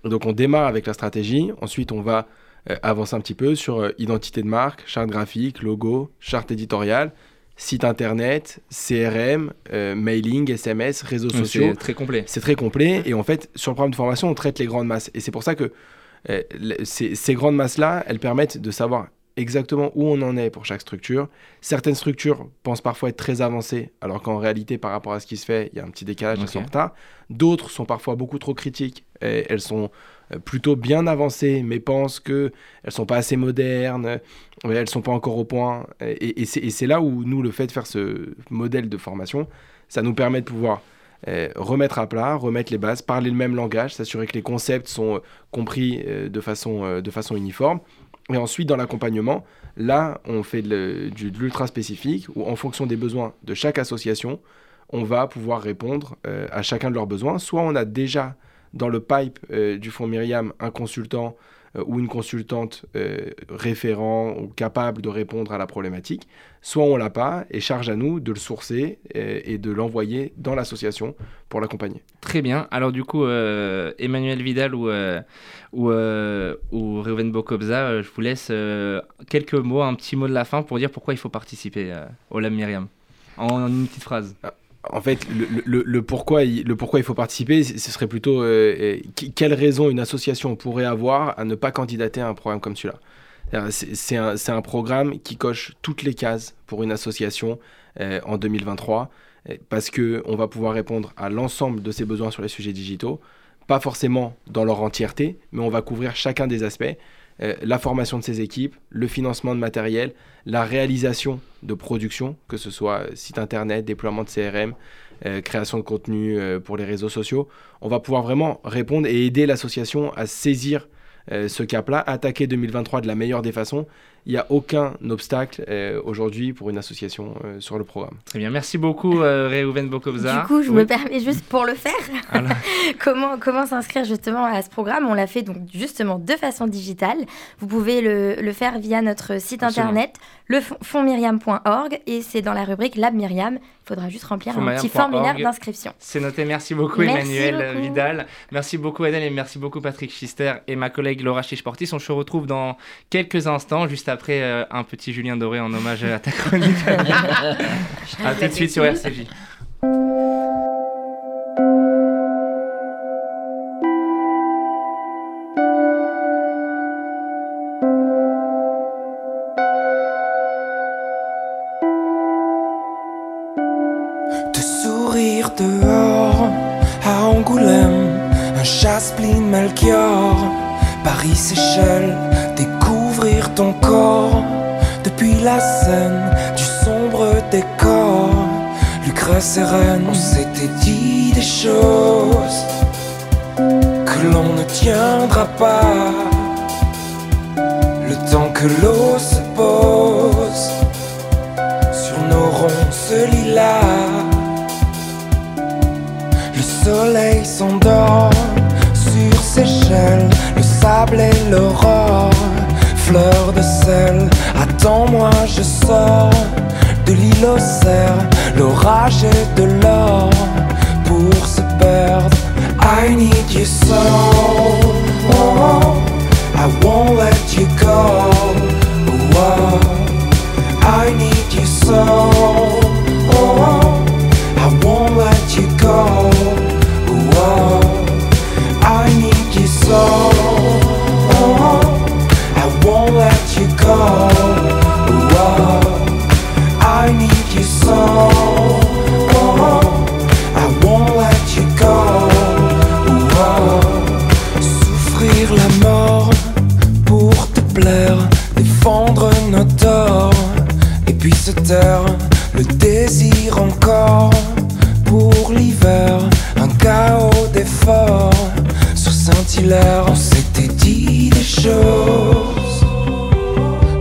Donc on démarre avec la stratégie, ensuite on va euh, avancer un petit peu sur identité de marque, charte graphique, logo, charte éditoriale, site internet, CRM, euh, mailing, SMS, réseaux sociaux. C'est très complet. C'est très complet. Et en fait, sur le programme de formation, on traite les grandes masses. Et c'est pour ça que euh, ces, grandes masses-là, elles permettent de savoir exactement où on en est pour chaque structure. Certaines structures pensent parfois être très avancées, alors qu'en réalité, par rapport à ce qui se fait, il y a un petit décalage, elles sont en retard. D'autres sont parfois beaucoup trop critiques. Et elles sont plutôt bien avancées, mais pensent qu'elles ne sont pas assez modernes, euh, elles ne sont pas encore au point. Et, c'est là où nous, le fait de faire ce modèle de formation, ça nous permet de pouvoir remettre à plat, remettre les bases, parler le même langage, s'assurer que les concepts sont compris de, façon, de uniforme. Et ensuite, dans l'accompagnement, là, on fait de, l'ultra spécifique, où en fonction des besoins de chaque association, on va pouvoir répondre à chacun de leurs besoins. Soit on a déjà dans le pipe du fonds Myriam un consultant euh, ou une consultante euh, référent ou capable de répondre à la problématique, soit on l'a pas et charge à nous de le sourcer euh, et, de l'envoyer dans l'association pour l'accompagner. Très bien. Alors du coup, Emmanuel Vidal ou, ou, ou Reuven Bokobza, je vous laisse quelques mots, un petit mot de la fin pour dire pourquoi il faut participer au Lab Myriam. En, une petite phrase. Ah, en fait, le, pourquoi, il faut participer, ce serait plutôt euh, euh, quelle raison une association pourrait avoir à ne pas candidater à un programme comme celui-là? C'est un, programme qui coche toutes les cases pour une association euh, en 2023 parce qu'on va pouvoir répondre à l'ensemble de ses besoins sur les sujets digitaux, pas forcément dans leur entièreté, mais on va couvrir chacun des aspects. Euh, la formation de ces équipes, le financement de matériel, la réalisation de production, que ce soit site internet, déploiement de CRM, euh, création de contenu euh, pour les réseaux sociaux. On va pouvoir vraiment répondre et aider l'association à saisir ce cap-là, attaquer 2023 de la meilleure des façons il n'y a aucun obstacle euh, aujourd'hui pour une association euh, sur le programme. Très bien, merci beaucoup euh, Reuven Bokobza. Du coup, je me permets juste pour le faire, *laughs* comment, comment s'inscrire justement à ce programme? On l'a fait donc justement de façon digitale. Vous pouvez le, le faire via notre site internet, le fondmyriam.org et c'est dans la rubrique Lab Myriam. Il faudra juste remplir un petit formulaire d'inscription. C'est noté, merci beaucoup Emmanuel Vidal. Merci beaucoup Adèle et merci beaucoup Patrick Schister et ma collègue Laura Chichportis. On se retrouve dans quelques instants, juste après euh, un petit Julien Doré en hommage à ta chronique. *laughs* a tout de suite sur RCJ. Chasse-pline Melchior, Paris-Séchelles, des ton corps depuis la scène du sombre décor. Lucrèce et Reine, on s'était dit des choses que l'on ne tiendra pas. Le temps que l'eau se pose sur nos ronces lilas, le soleil s'endort chaînes, le sable et l'aurore fleur de sel. Attends-moi, je sors de l'île au cerf. L'orage est de l'or pour se perdre. I need you so. I won't let you go. I need you so. I won't let you go. soul. I won't let you go. I need your soul. I won't let you go. Souffrir la mort pour te plaire, défendre nos torts et puis se taire. Le désir encore pour l'hiver, un chaos d'efforts on s'était dit des choses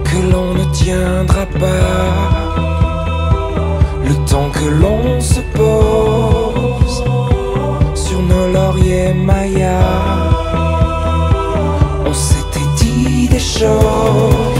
que l'on ne tiendra pas. Le temps que l'on se pose sur nos lauriers mayas, on s'était dit des choses.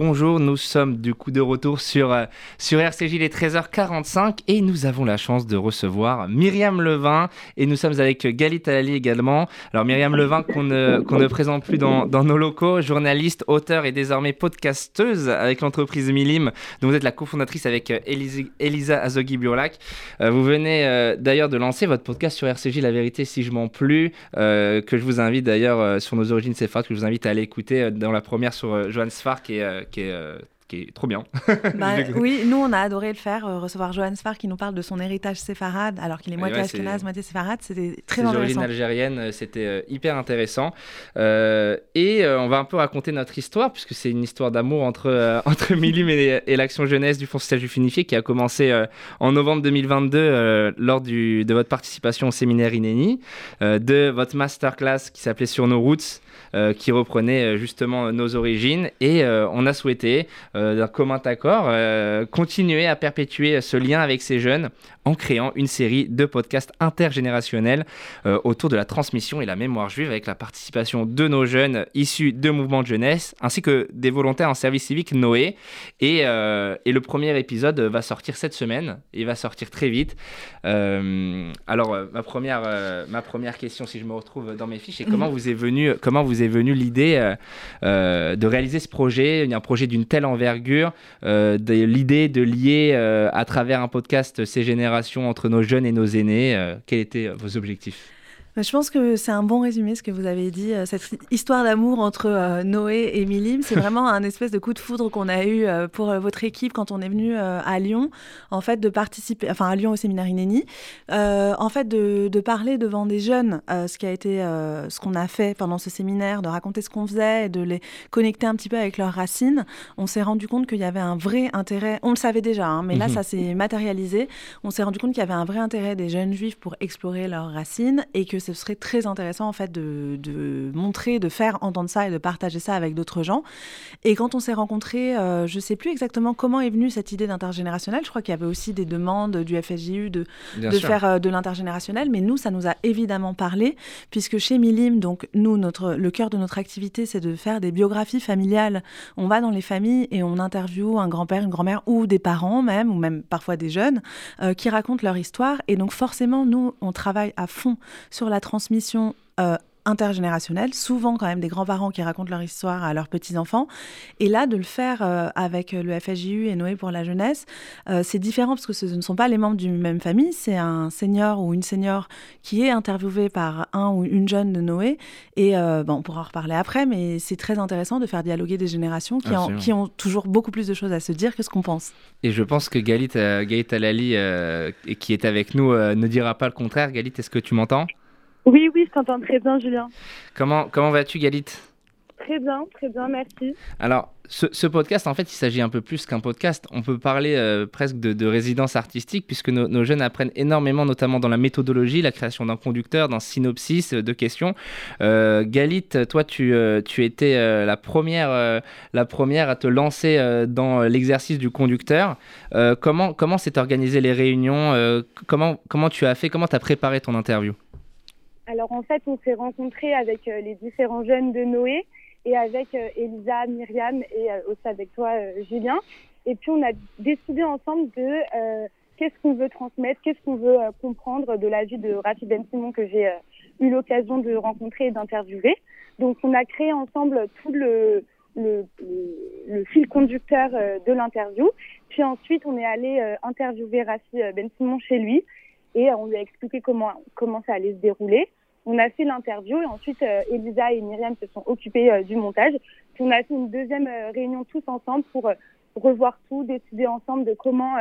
Bonjour, nous sommes du coup de retour sur, euh, sur RCJ les 13h45 et nous avons la chance de recevoir Myriam Levin et nous sommes avec Galit Alali également. Alors Myriam Levin qu'on ne, présente plus dans, nos locaux, journaliste, auteur et désormais podcasteuse avec l'entreprise Milim dont vous êtes la cofondatrice avec euh, Elisa Azogui-Burlac. Euh, vous venez d'ailleurs de lancer votre podcast sur RCJ La Vérité si je m'en plus, que je vous invite d'ailleurs sur nos origines séfarades, que je vous invite à aller écouter dans la première sur Johan Sfar qui est euh, qui est euh, qui est trop bien. *laughs* Bah, oui, nous, on a adoré le faire, euh, recevoir Johan Sfar qui nous parle de son héritage séfarade, alors qu'il est moitié ouais, moitié séfarade. C'était très intéressant. origines algériennes, euh, c'était euh, hyper intéressant. et on va un peu raconter notre histoire, puisque c'est une histoire d'amour entre, *laughs* entre Milim et, l'Action Jeunesse du Fonds social du Funifié qui a commencé en novembre 2022 lors du, de votre participation au séminaire INENI, de votre masterclass qui s'appelait Sur nos routes. Qui reprenait justement nos origines. Et on a souhaité euh, d'un commun accord, euh, continuer à perpétuer ce lien avec ces jeunes en créant une série de podcasts intergénérationnels euh, autour de la transmission et la mémoire juive avec la participation de nos jeunes issus de mouvements de jeunesse ainsi que des volontaires en service civique Noé. Et, et le premier épisode va sortir cette semaine, il va sortir très vite. alors ma, première, ma première question, si je me retrouve dans mes fiches, est comment mhm. vous est venue comment vous est venue l'idée de réaliser ce projet, un projet d'une telle envergure euh, de l'idée de lier euh, à travers un podcast ces générations entre nos jeunes et nos aînés. Euh, quels étaient vos objectifs? Je pense que c'est un bon résumé ce que vous avez dit. Euh, cette histoire d'amour entre euh, Noé et Milim, c'est *laughs* vraiment un espèce de coup de foudre qu'on a eu euh, pour votre équipe quand on est venu à Lyon, en fait, de participer, enfin à Lyon au séminaire Inéni, en fait, de, de, parler devant des jeunes, ce qui a été, ce qu'on a fait pendant ce séminaire, de raconter ce qu'on faisait et de les connecter un petit peu avec leurs racines. On s'est rendu compte qu'il y avait un vrai intérêt. On le savait déjà, hein, mais là, mhm. ça s'est matérialisé. On s'est rendu compte qu'il y avait un vrai intérêt des jeunes juifs pour explorer leurs racines et que ce serait très intéressant en fait de, montrer, de faire entendre ça et de partager ça avec d'autres gens. Et quand on s'est rencontrés, euh, je ne sais plus exactement comment est venue cette idée d'intergénérationnel. Je crois qu'il y avait aussi des demandes du FSJU de, de faire euh, de l'intergénérationnel, mais nous, ça nous a évidemment parlé, puisque chez Milim, donc nous, notre, le cœur de notre activité, c'est de faire des biographies familiales. On va dans les familles et on interviewe un grand-père, une grand-mère ou des parents même, ou même parfois des jeunes, euh, qui racontent leur histoire. Et donc forcément, nous, on travaille à fond sur la transmission euh, intergénérationnelle, souvent quand même des grands-parents qui racontent leur histoire à leurs petits-enfants. Et là, de le faire euh, avec le FSJU et Noé pour la jeunesse, euh, c'est différent parce que ce ne sont pas les membres d'une même famille, c'est un senior ou une senior qui est interviewé par un ou une jeune de Noé. Et bon, on pourra en reparler après, mais c'est très intéressant de faire dialoguer des générations qui, qui, ont toujours beaucoup plus de choses à se dire que ce qu'on pense. Et je pense que Galit, Galit Alali, qui est avec nous, ne dira pas le contraire. Galit, est-ce que tu m'entends? Oui, oui, je t'entends très bien, Julien. Comment, comment vas-tu, Galit? Très bien, très bien, merci. Alors, ce, podcast, en fait, il s'agit un peu plus qu'un podcast. On peut parler euh, presque de, résidence artistique, puisque nos jeunes apprennent énormément, notamment dans la méthodologie, la création d'un conducteur, d'un synopsis, euh, de questions. Euh, Galit, toi, tu, tu étais la, première, la première à te lancer dans l'exercice du conducteur. comment comment s'est organisé les réunions? Comment, comment tu as fait? Comment tu as préparé ton interview? Alors en fait, on s'est rencontrés avec euh, les différents jeunes de Noé et avec euh, Elisa, Myriam et euh, aussi avec toi, Julien. Et puis on a décidé ensemble de qu'est-ce qu'on veut transmettre, qu'est-ce qu'on veut comprendre de la vie de Rafi Ben Simon que j'ai eu l'occasion de rencontrer et d'interviewer. Donc on a créé ensemble tout le, le, fil conducteur de l'interview. Puis ensuite, on est allé interviewer Rafi Ben Simon chez lui et on lui a expliqué comment, comment ça allait se dérouler. On a fait l'interview et ensuite euh, Elisa et Myriam se sont occupées euh, du montage. Puis on a fait une deuxième euh, réunion tous ensemble pour revoir tout, décider ensemble de comment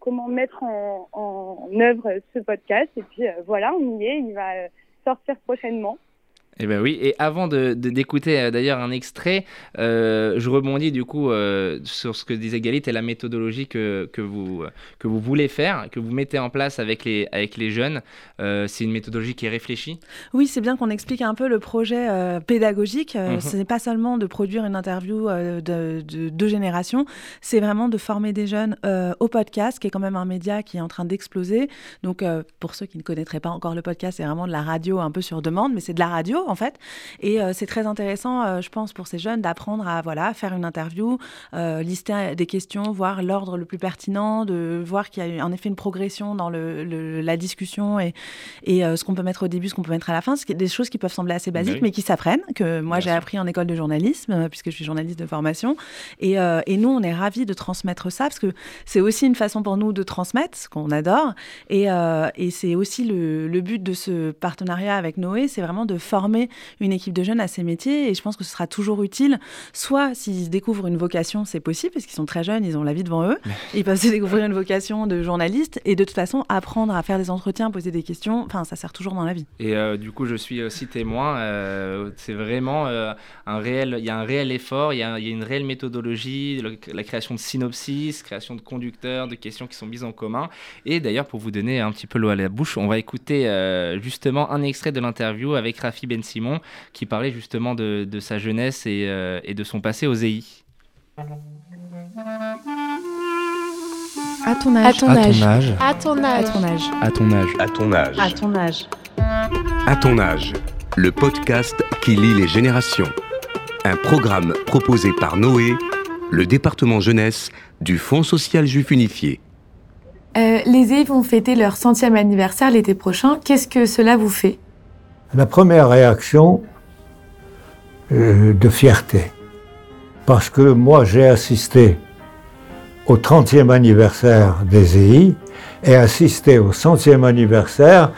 comment mettre en, en œuvre ce podcast. Et puis voilà, on y est, il va sortir prochainement. Eh ben oui, et avant de, d'écouter euh, d'ailleurs un extrait, euh, je rebondis du coup euh, sur ce que disait Galit et la méthodologie que, que, vous, que vous voulez faire, que vous mettez en place avec les, avec les jeunes. c'est une méthodologie qui est réfléchie Oui, c'est bien qu'on explique un peu le projet pédagogique. Mhm. Ce n'est pas seulement de produire une interview de, deux générations, c'est vraiment de former des jeunes au podcast, qui est quand même un média qui est en train d'exploser. Donc pour ceux qui ne connaîtraient pas encore le podcast, c'est vraiment de la radio un peu sur demande, mais c'est de la radio en fait. Et euh, c'est très intéressant, euh, je pense, pour ces jeunes d'apprendre à voilà, faire une interview, euh, lister des questions, voir l'ordre le plus pertinent, de voir qu'il y a en effet une progression dans le, la discussion et, et ce qu'on peut mettre au début, ce qu'on peut mettre à la fin, ce des choses qui peuvent sembler assez basiques, mais qui s'apprennent, que moi j'ai appris en école de journalisme, puisque je suis journaliste de formation. Et, et nous, on est ravis de transmettre ça, parce que c'est aussi une façon pour nous de transmettre, ce qu'on adore. Et, et c'est aussi le, le but de ce partenariat avec Noé, c'est vraiment de former une équipe de jeunes à ces métiers et je pense que ce sera toujours utile. Soit s'ils découvrent une vocation, c'est possible parce qu'ils sont très jeunes, ils ont la vie devant eux, *laughs* ils peuvent se découvrir une vocation de journaliste et de toute façon apprendre à faire des entretiens, poser des questions, enfin ça sert toujours dans la vie. Et euh, du coup je suis aussi témoin, euh, c'est vraiment euh, un réel, il y a un réel effort, il y, a, une réelle méthodologie, la création de synopsis, création de conducteurs, de questions qui sont mises en commun. Et d'ailleurs pour vous donner un petit peu l'eau à la bouche, on va écouter justement un extrait de l'interview avec Rafi Ben Simon, qui parlait justement de, sa jeunesse euh, et, de son passé aux EI. À ton âge. À ton âge. À ton âge. À ton âge. À ton âge. À ton âge. À ton âge. Le podcast qui lie les générations. Un programme proposé par Noé, le département jeunesse du Fonds social juif unifié. Euh, les EI vont fêter leur centième anniversaire l'été prochain. Qu'est-ce que cela vous fait? La première réaction euh, de fierté, parce que moi j'ai assisté au 30e anniversaire des EI et assisté au 100e anniversaire,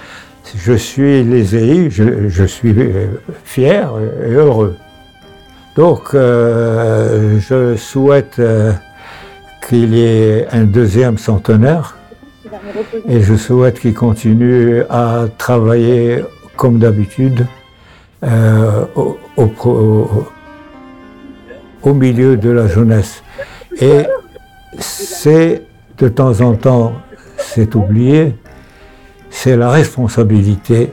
je suis les EI, je, suis euh, fier et heureux. Donc euh, je souhaite qu'il y ait un deuxième centenaire et je souhaite qu'il continue à travailler comme d'habitude, euh, au, milieu de la jeunesse. Et c'est de temps en temps, c'est oublié, c'est la responsabilité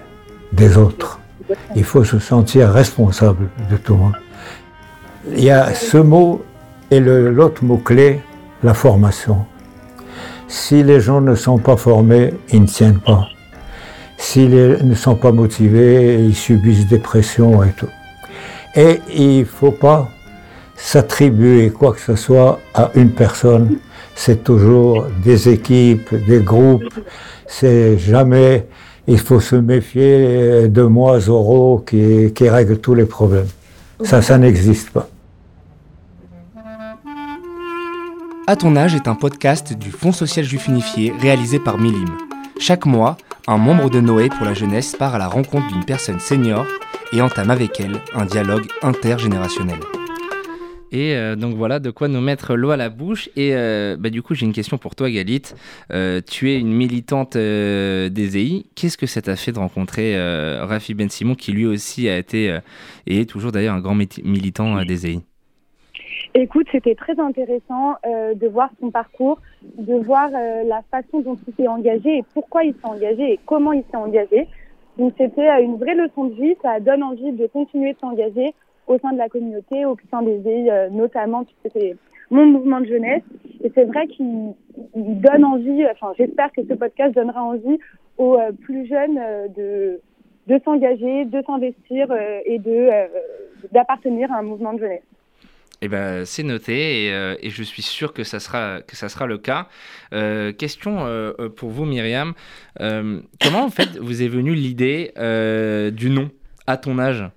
des autres. Il faut se sentir responsable de tout le monde. Il y a ce mot et l'autre mot-clé, la formation. Si les gens ne sont pas formés, ils ne tiennent pas. S'ils ne sont pas motivés, ils subissent des pressions et tout. Et il ne faut pas s'attribuer quoi que ce soit à une personne. C'est toujours des équipes, des groupes. C'est jamais. Il faut se méfier de moi, Zoro, qui, qui règle tous les problèmes. Ça, ça n'existe pas. À ton âge est un podcast du Fonds social juif unifié réalisé par Milim. Chaque mois, un membre de Noé pour la jeunesse part à la rencontre d'une personne senior et entame avec elle un dialogue intergénérationnel. Et euh, donc voilà de quoi nous mettre l'eau à la bouche. Et euh, bah, du coup, j'ai une question pour toi, Galit. Euh, tu es une militante des EI. Qu'est-ce que ça t'a fait de rencontrer Rafi Ben Simon, qui lui aussi a été et est toujours d'ailleurs un grand militant des EI Écoute, c'était très intéressant euh, de voir son parcours, de voir euh, la façon dont il s'est engagé et pourquoi il s'est engagé et comment il s'est engagé. Donc c'était euh, une vraie leçon de vie, ça donne envie de continuer de s'engager au sein de la communauté, au sein des EI notamment, puisque c'est mon mouvement de jeunesse. Et c'est vrai qu'il donne envie, enfin j'espère que ce podcast donnera envie aux plus jeunes de, de s'engager, de s'investir et de d'appartenir à un mouvement de jeunesse. Eh ben, c'est noté euh, et, je suis sûr que ça sera, que ça sera le cas. Euh, question euh, pour vous, Myriam. comment, en fait, vous est venue l'idée du nom à ton âge?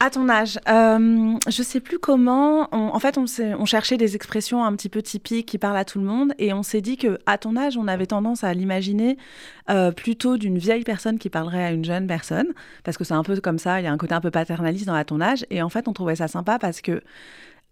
À ton âge, euh, je sais plus comment. en fait, on, cherchait des expressions un petit peu typiques qui parlent à tout le monde, et on s'est dit que à ton âge, on avait tendance à l'imaginer plutôt d'une vieille personne qui parlerait à une jeune personne, parce que c'est un peu comme ça. Il y a un côté un peu paternaliste dans à ton âge, et en fait, on trouvait ça sympa parce que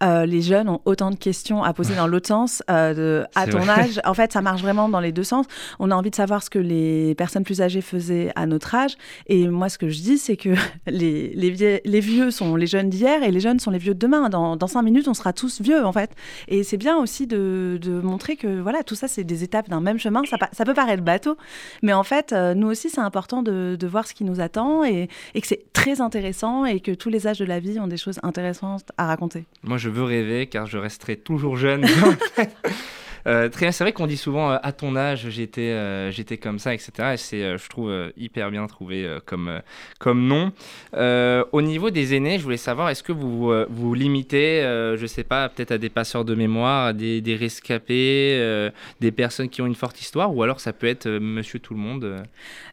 les jeunes ont autant de questions à poser dans l'autre sens. de, à ton âge, en fait, ça marche vraiment dans les deux sens. On a envie de savoir ce que les personnes plus âgées faisaient à notre âge. Et moi, ce que je dis, c'est que *laughs* les, les, les vieux sont les jeunes d'hier et les jeunes sont les vieux de demain. Dans, dans, cinq minutes, on sera tous vieux, en fait. Et c'est bien aussi de, de, montrer que voilà, tout ça, c'est des étapes d'un même chemin. Ça, ça, peut paraître bateau, mais en fait, euh, nous aussi, c'est important de, de, voir ce qui nous attend et, et que c'est très intéressant et que tous les âges de la vie ont des choses intéressantes à raconter. Moi, je veux rêver car je resterai toujours jeune. *laughs* Euh, c'est vrai qu'on dit souvent euh, à ton âge j'étais euh, j'étais comme ça, etc. Et c'est, je trouve, hyper bien trouvé comme, comme nom. au niveau des aînés, je voulais savoir, est-ce que vous vous limitez, je sais pas, peut-être à des passeurs de mémoire, à des, rescapés, des personnes qui ont une forte histoire, ou alors ça peut être monsieur tout le monde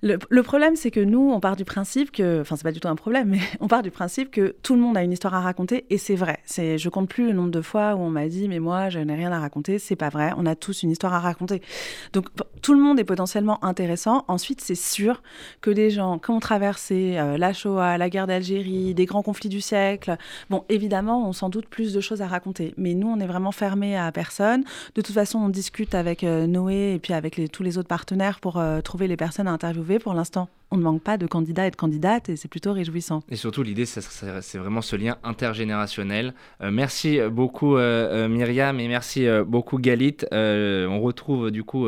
le, problème, c'est que nous, on part du principe que, enfin, c'est pas du tout un problème, mais *laughs* on part du principe que tout le monde a une histoire à raconter, et c'est vrai. Je compte plus le nombre de fois où on m'a dit, mais moi, je n'ai rien à raconter, c'est pas vrai on a tous une histoire à raconter. Donc tout le monde est potentiellement intéressant. Ensuite, c'est sûr que des gens qui ont traversé euh, la Shoah, la guerre d'Algérie, des grands conflits du siècle, bon, évidemment, ont sans doute plus de choses à raconter. Mais nous, on est vraiment fermés à personne. De toute façon, on discute avec euh, Noé et puis avec tous les autres partenaires pour euh, trouver les personnes à interviewer. Pour l'instant, on ne manque pas de candidats et de candidates et c'est plutôt réjouissant. Et surtout, l'idée, c'est vraiment ce lien intergénérationnel. Euh, merci beaucoup euh, euh, Myriam et merci beaucoup Galit. on retrouve du coup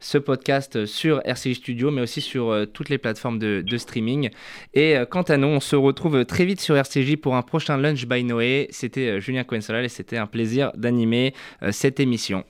ce podcast sur RCI Studio, mais aussi sur toutes les plateformes de, streaming. Et quant à nous, on se retrouve très vite sur RCJ pour un prochain Lunch by Noé. C'était Julien Coensolal et c'était un plaisir d'animer cette émission.